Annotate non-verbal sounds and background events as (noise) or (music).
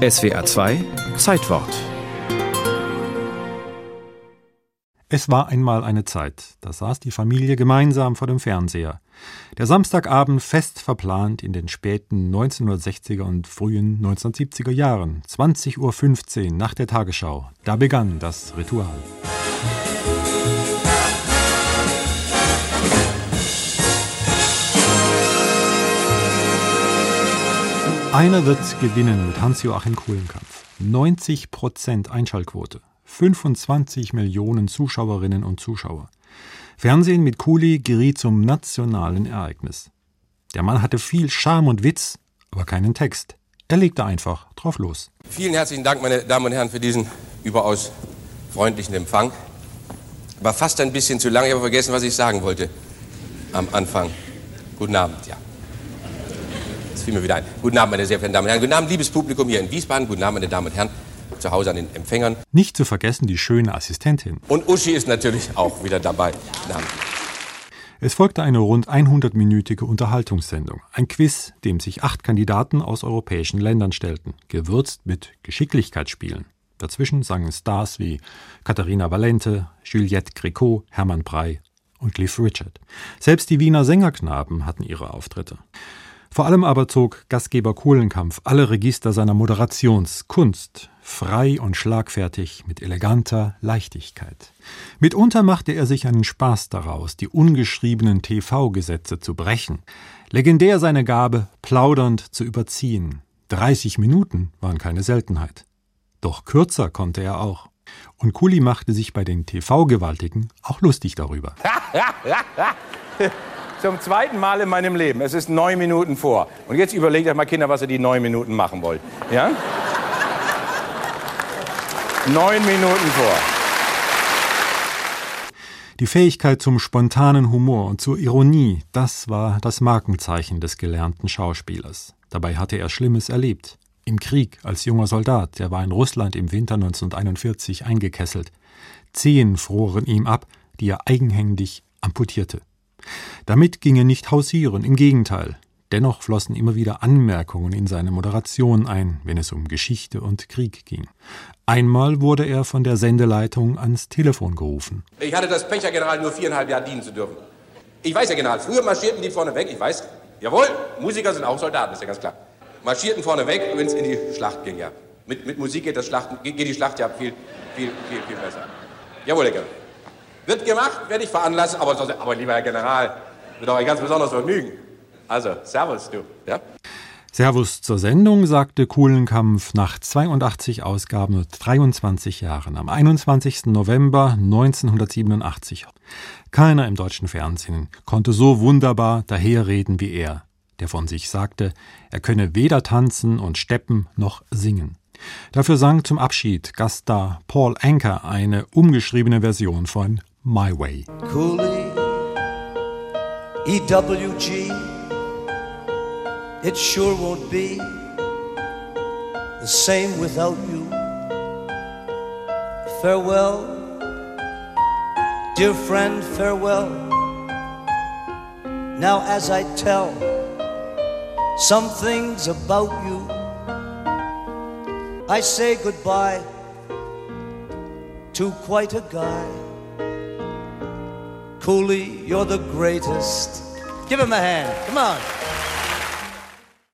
SWR 2 Zeitwort Es war einmal eine Zeit, da saß die Familie gemeinsam vor dem Fernseher. Der Samstagabend fest verplant in den späten 1960er und frühen 1970er Jahren, 20.15 Uhr nach der Tagesschau. Da begann das Ritual. Einer wird gewinnen mit Hans-Joachim Kohlenkampf. 90 Prozent Einschaltquote. 25 Millionen Zuschauerinnen und Zuschauer. Fernsehen mit Kuli geriet zum nationalen Ereignis. Der Mann hatte viel Charme und Witz, aber keinen Text. Er legte einfach drauf los. Vielen herzlichen Dank, meine Damen und Herren, für diesen überaus freundlichen Empfang. War fast ein bisschen zu lang, ich habe vergessen, was ich sagen wollte am Anfang. Guten Abend, ja. Das fiel mir wieder ein. Guten Abend, meine sehr verehrten Damen und Herren. Guten Abend, liebes Publikum hier in Wiesbaden. Guten Abend, meine Damen und Herren zu Hause an den Empfängern. Nicht zu vergessen die schöne Assistentin. Und Uschi ist natürlich auch wieder dabei. Es folgte eine rund 100-minütige Unterhaltungssendung. Ein Quiz, dem sich acht Kandidaten aus europäischen Ländern stellten, gewürzt mit Geschicklichkeitsspielen. Dazwischen sangen Stars wie Katharina Valente, Juliette Gréco, Hermann Prey und Cliff Richard. Selbst die Wiener Sängerknaben hatten ihre Auftritte. Vor allem aber zog Gastgeber Kohlenkampf alle Register seiner Moderationskunst frei und schlagfertig mit eleganter Leichtigkeit. Mitunter machte er sich einen Spaß daraus, die ungeschriebenen TV-Gesetze zu brechen, legendär seine Gabe, plaudernd zu überziehen. 30 Minuten waren keine Seltenheit. Doch kürzer konnte er auch. Und Kuli machte sich bei den TV-Gewaltigen auch lustig darüber. (laughs) Zum zweiten Mal in meinem Leben. Es ist neun Minuten vor. Und jetzt überlegt euch mal, Kinder, was ihr die neun Minuten machen wollt. Ja? neun Minuten vor. Die Fähigkeit zum spontanen Humor und zur Ironie, das war das Markenzeichen des gelernten Schauspielers. Dabei hatte er Schlimmes erlebt. Im Krieg als junger Soldat, der war in Russland im Winter 1941 eingekesselt. Zehen froren ihm ab, die er eigenhändig amputierte. Damit ging er nicht hausieren, im Gegenteil. Dennoch flossen immer wieder Anmerkungen in seine Moderation ein, wenn es um Geschichte und Krieg ging. Einmal wurde er von der Sendeleitung ans Telefon gerufen. Ich hatte das Pech, General, nur viereinhalb Jahre dienen zu dürfen. Ich weiß, Herr General, früher marschierten die vorne weg, ich weiß. Jawohl, Musiker sind auch Soldaten, ist ja ganz klar. Marschierten vorne weg, wenn es in die Schlacht ging, ja. Mit, mit Musik geht, das Schlachten, geht die Schlacht ja viel, viel, viel, viel besser. Jawohl, Herr General. Wird gemacht, werde ich veranlassen, aber, aber lieber Herr General, wird auch ein ganz besonderes Vergnügen. Also, Servus, du. Ja? Servus zur Sendung, sagte Kuhlenkampf nach 82 Ausgaben und 23 Jahren am 21. November 1987. Keiner im deutschen Fernsehen konnte so wunderbar daherreden wie er, der von sich sagte, er könne weder tanzen und steppen noch singen. Dafür sang zum Abschied Gaststar Paul Anker eine umgeschriebene Version von My Way. Cooley, EWG, it sure won't be the same without you. Farewell, dear friend, farewell. Now, as I tell some things about you, I say goodbye to quite a guy. Cooley, you're the greatest. Give him a hand. Come on.